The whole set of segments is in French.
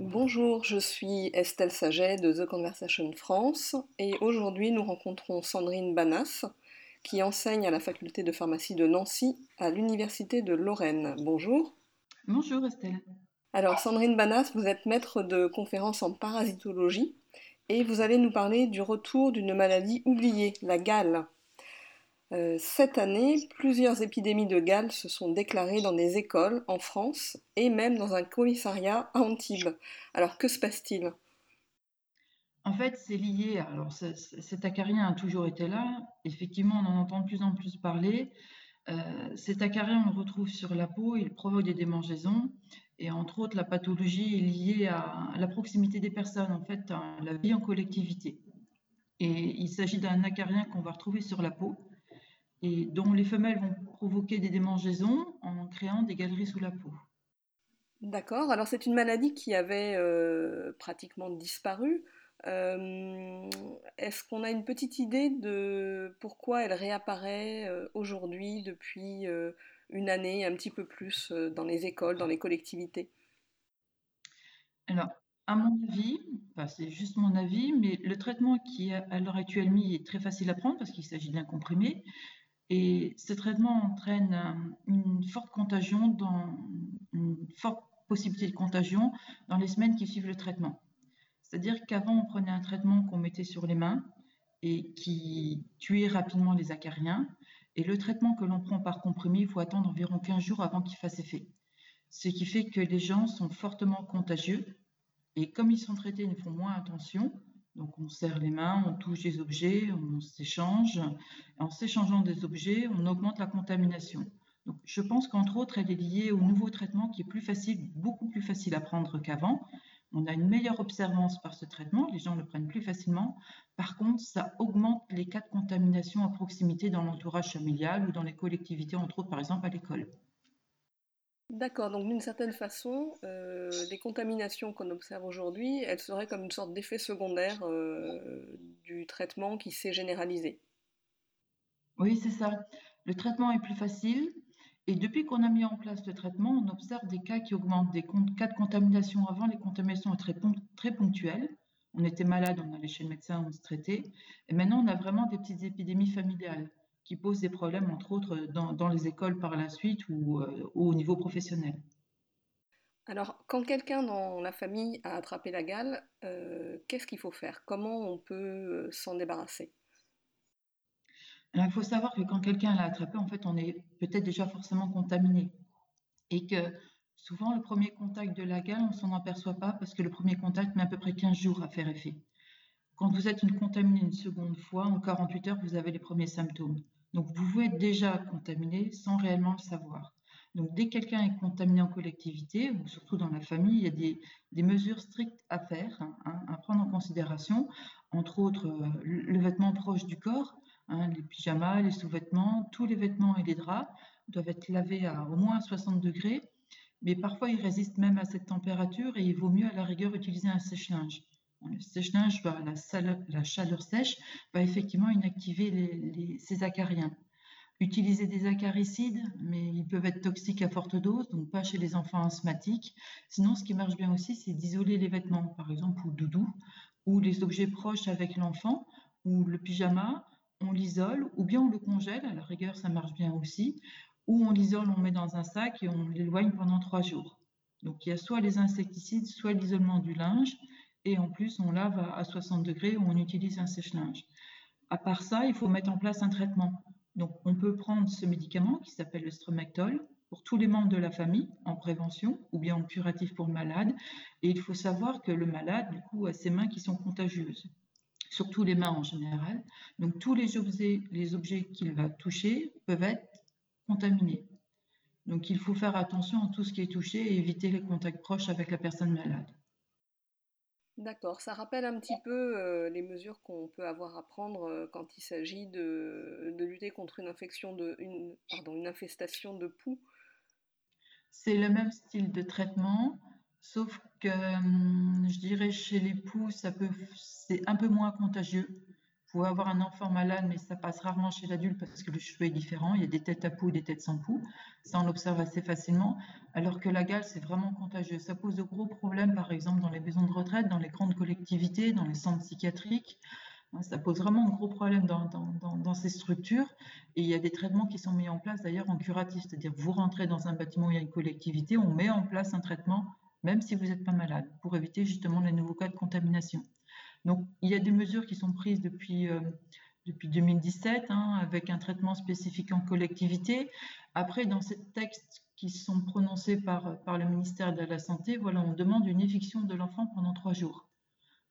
Bonjour, je suis Estelle Saget de The Conversation France et aujourd'hui nous rencontrons Sandrine Banas qui enseigne à la faculté de pharmacie de Nancy à l'université de Lorraine. Bonjour. Bonjour Estelle. Alors Sandrine Banas, vous êtes maître de conférences en parasitologie et vous allez nous parler du retour d'une maladie oubliée, la gale. Euh, cette année, plusieurs épidémies de gale se sont déclarées dans des écoles en France et même dans un commissariat à Antibes. Alors que se passe-t-il? En fait, c'est lié. Alors, cet acarien a toujours été là. Effectivement, on en entend de plus en plus parler. Euh, cet acarien, on le retrouve sur la peau, il provoque des démangeaisons. Et entre autres, la pathologie est liée à la proximité des personnes, en fait, à la vie en collectivité. Et il s'agit d'un acarien qu'on va retrouver sur la peau et dont les femelles vont provoquer des démangeaisons en créant des galeries sous la peau. D'accord, alors c'est une maladie qui avait euh, pratiquement disparu. Euh, est-ce qu'on a une petite idée de pourquoi elle réapparaît euh, aujourd'hui depuis une année, un petit peu plus dans les écoles, dans les collectivités? Alors, à mon avis, c'est juste mon avis, mais le traitement qui est à l'heure actuelle mis est très facile à prendre parce qu'il s'agit d'un comprimé. Et ce traitement entraîne euh, une forte contagion, dans, une forte possibilité de contagion dans les semaines qui suivent le traitement. C'est-à-dire qu'avant, on prenait un traitement qu'on mettait sur les mains et qui tuait rapidement les acariens. Et le traitement que l'on prend par comprimé, il faut attendre environ 15 jours avant qu'il fasse effet. Ce qui fait que les gens sont fortement contagieux. Et comme ils sont traités, ils font moins attention. Donc on serre les mains, on touche des objets, on s'échange. En s'échangeant des objets, on augmente la contamination. Je pense qu'entre autres, elle est liée au nouveau traitement qui est plus facile, beaucoup plus facile à prendre qu'avant. On a une meilleure observance par ce traitement, les gens le prennent plus facilement. Par contre, ça augmente les cas de contamination à proximité dans l'entourage familial ou dans les collectivités, entre autres par exemple à l'école. D'accord, donc d'une certaine façon, euh, les contaminations qu'on observe aujourd'hui, elles seraient comme une sorte d'effet secondaire euh, du traitement qui s'est généralisé. Oui, c'est ça. Le traitement est plus facile. Et depuis qu'on a mis en place le traitement, on observe des cas qui augmentent. Des cas de contamination avant, les contaminations étaient très, très ponctuelles. On était malade, on allait chez le médecin, on se traitait. Et maintenant, on a vraiment des petites épidémies familiales qui posent des problèmes, entre autres, dans, les écoles par la suite ou, euh, au niveau professionnel. Alors, quand quelqu'un dans la famille a attrapé la gale, euh, qu'est-ce qu'il faut faire? Comment on peut euh, s'en débarrasser? Il faut savoir que quand quelqu'un l'a attrapé, en fait, on est peut-être déjà forcément contaminé. Et que souvent, le premier contact de la gale, on ne s'en aperçoit pas parce que le premier contact met à peu près 15 jours à faire effet. Quand vous êtes une contaminée une seconde fois, en 48 heures, vous avez les premiers symptômes. Donc, vous pouvez être déjà contaminé sans réellement le savoir. Donc, dès que quelqu'un est contaminé en collectivité, ou surtout dans la famille, il y a des, mesures strictes à faire, hein, à prendre en considération, entre autres euh, le vêtement proche du corps, hein, les pyjamas, les sous-vêtements, tous les vêtements et les draps doivent être lavés à au moins 60 degrés, mais parfois ils résistent même à cette température et il vaut mieux à la rigueur utiliser un sèche-linge. Le sèche-linge, la, chaleur sèche, va effectivement inactiver ces acariens. Utiliser des acaricides, mais ils peuvent être toxiques à forte dose, donc pas chez les enfants asthmatiques. Sinon, ce qui marche bien aussi, c'est d'isoler les vêtements, par exemple, ou doudou, ou les objets proches avec l'enfant, ou le pyjama, on l'isole, ou bien on le congèle, à la rigueur, ça marche bien aussi, ou on l'isole, on met dans un sac et on l'éloigne pendant trois jours. Donc il y a soit les insecticides, soit l'isolement du linge, et en plus on lave à 60 degrés ou on utilise un sèche-linge. À part ça, il faut mettre en place un traitement. Donc on peut prendre ce médicament qui s'appelle le stromectol pour tous les membres de la famille en prévention ou bien en curatif pour le malade. Et il faut savoir que le malade, du coup, a ses mains qui sont contagieuses, surtout les mains en général. Donc tous les objets, les objets qu'il va toucher peuvent être contaminés. Donc il faut faire attention à tout ce qui est touché et éviter les contacts proches avec la personne malade. D'accord, ça rappelle un petit peu euh, les mesures qu'on peut avoir à prendre euh, quand il s'agit de, lutter contre une infection de infestation de poux. C'est le même style de traitement, sauf que hum, je dirais chez les poux, ça peut c'est un peu moins contagieux. Vous pouvez avoir un enfant malade, mais ça passe rarement chez l'adulte parce que le cheveu est différent. Il y a des têtes à poux des têtes sans poux. Ça, on l'observe assez facilement. Alors que la gale, c'est vraiment contagieux. Ça pose de gros problèmes, par exemple, dans les maisons de retraite, dans les grandes collectivités, dans les centres psychiatriques. Hein, ça pose vraiment de gros problèmes dans, dans, ces structures. Et il y a des traitements qui sont mis en place d'ailleurs en curatif. C'est-à-dire, vous rentrez dans un bâtiment où il y a une collectivité, on met en place un traitement, même si vous n'êtes pas malade, pour éviter justement les nouveaux cas de contamination. Donc, il y a des mesures qui sont prises depuis, euh, depuis 2017, hein, avec un traitement spécifique en collectivité. Après, dans ces textes qui sont prononcés par, par le ministère de la Santé, voilà, on demande une éviction de l'enfant pendant trois jours.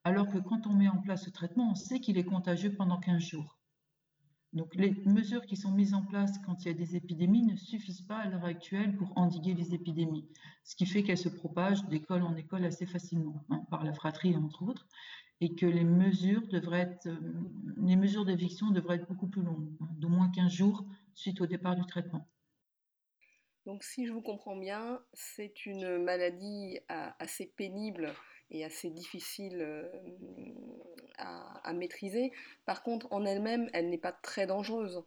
Alors que quand on met en place ce traitement, on sait qu'il est contagieux pendant 15 jours. Donc les mesures qui sont mises en place quand il y a des épidémies ne suffisent pas à l'heure actuelle pour endiguer les épidémies, ce qui fait qu'elles se propagent d'école en école assez facilement, hein, par la fratrie entre autres et que les mesures devraient être, euh, les mesures d'éviction devraient être beaucoup plus longues, hein, d'au moins 15 jours suite au départ du traitement. Donc si je vous comprends bien, c'est une maladie assez pénible et assez difficile euh, à, maîtriser. Par contre, en elle-même, elle, n'est pas très dangereuse.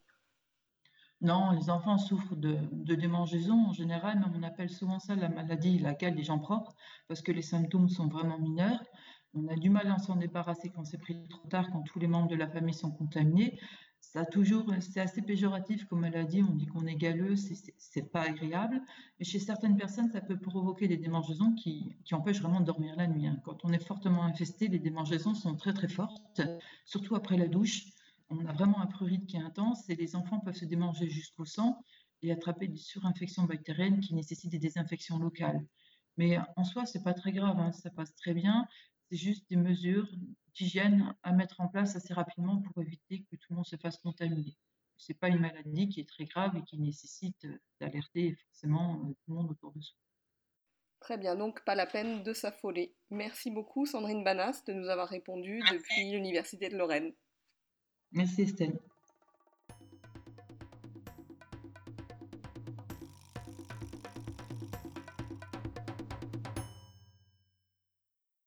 Non, les enfants souffrent de, de, démangeaison en général, mais on appelle souvent ça la maladie laquelle des gens propres, parce que les symptômes sont vraiment mineurs. On a du mal à s'en débarrasser quand c'est pris trop tard, quand tous les membres de la famille sont contaminés. Ça toujours, c'est assez péjoratif comme maladie. On dit qu'on est galeux, c'est pas agréable. Mais chez certaines personnes, ça peut provoquer des démangeaisons qui, empêchent vraiment de dormir la nuit. Hein. Quand on est fortement infesté, les démangeaisons sont très très fortes, surtout après la douche. On a vraiment un prurite qui est intense et les enfants peuvent se démanger jusqu'au sang et attraper des surinfections bactériennes qui nécessitent des désinfections locales. Mais en soi, c'est pas très grave, hein. ça passe très bien. C'est juste des mesures d'hygiène à mettre en place assez rapidement pour éviter que tout le monde se fasse contaminer. Ce n'est pas une maladie qui est très grave et qui nécessite euh, d'alerter forcément euh, tout le monde autour de soi. Très bien, donc pas la peine de s'affoler. Merci beaucoup Sandrine Banas de nous avoir répondu depuis l'Université de Lorraine. Merci Estelle.